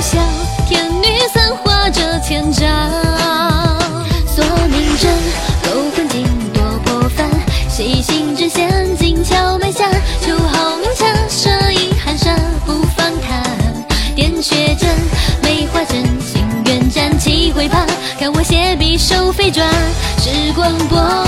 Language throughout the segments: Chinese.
笑，天女散花这千招。锁命针，勾魂经多破烦，细心阵陷阱桥埋下，秋毫明下，射影寒山不放他。点穴针，梅花针，心愿斩气回怕，看我斜笔手飞转，时光波。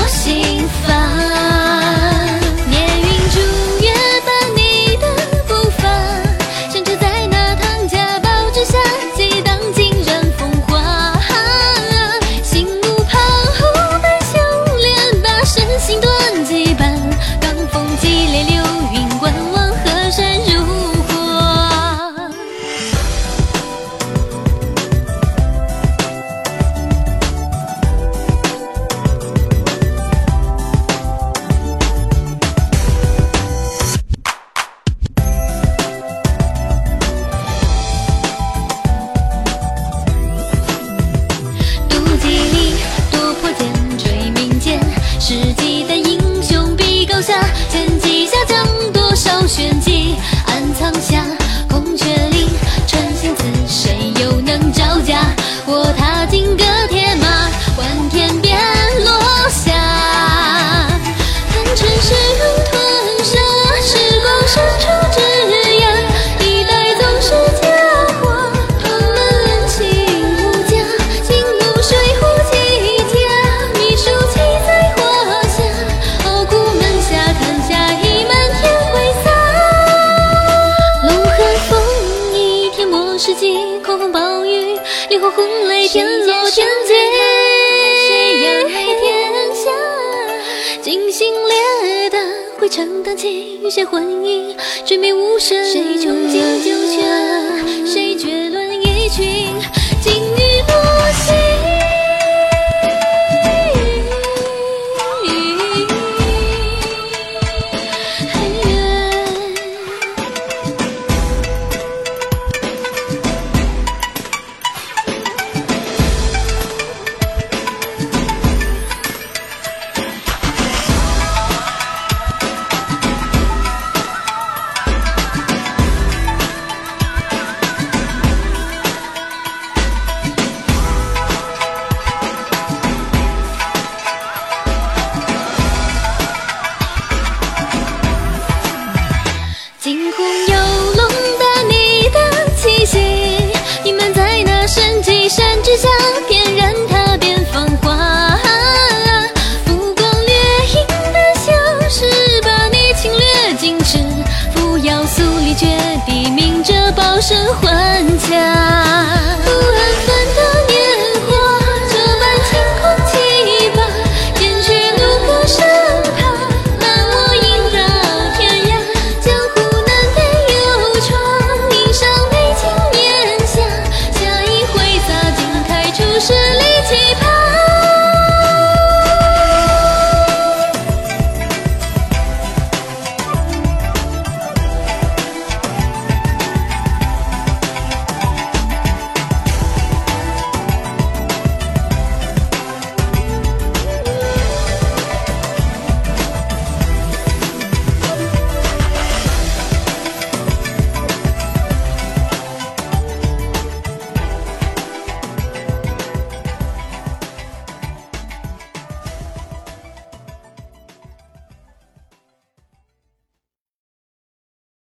击，狂风暴雨，烈火轰雷，天罗天劫，天下？惊心裂胆，会承担起一些魂姻，追命无声，谁穷尽九？声还家。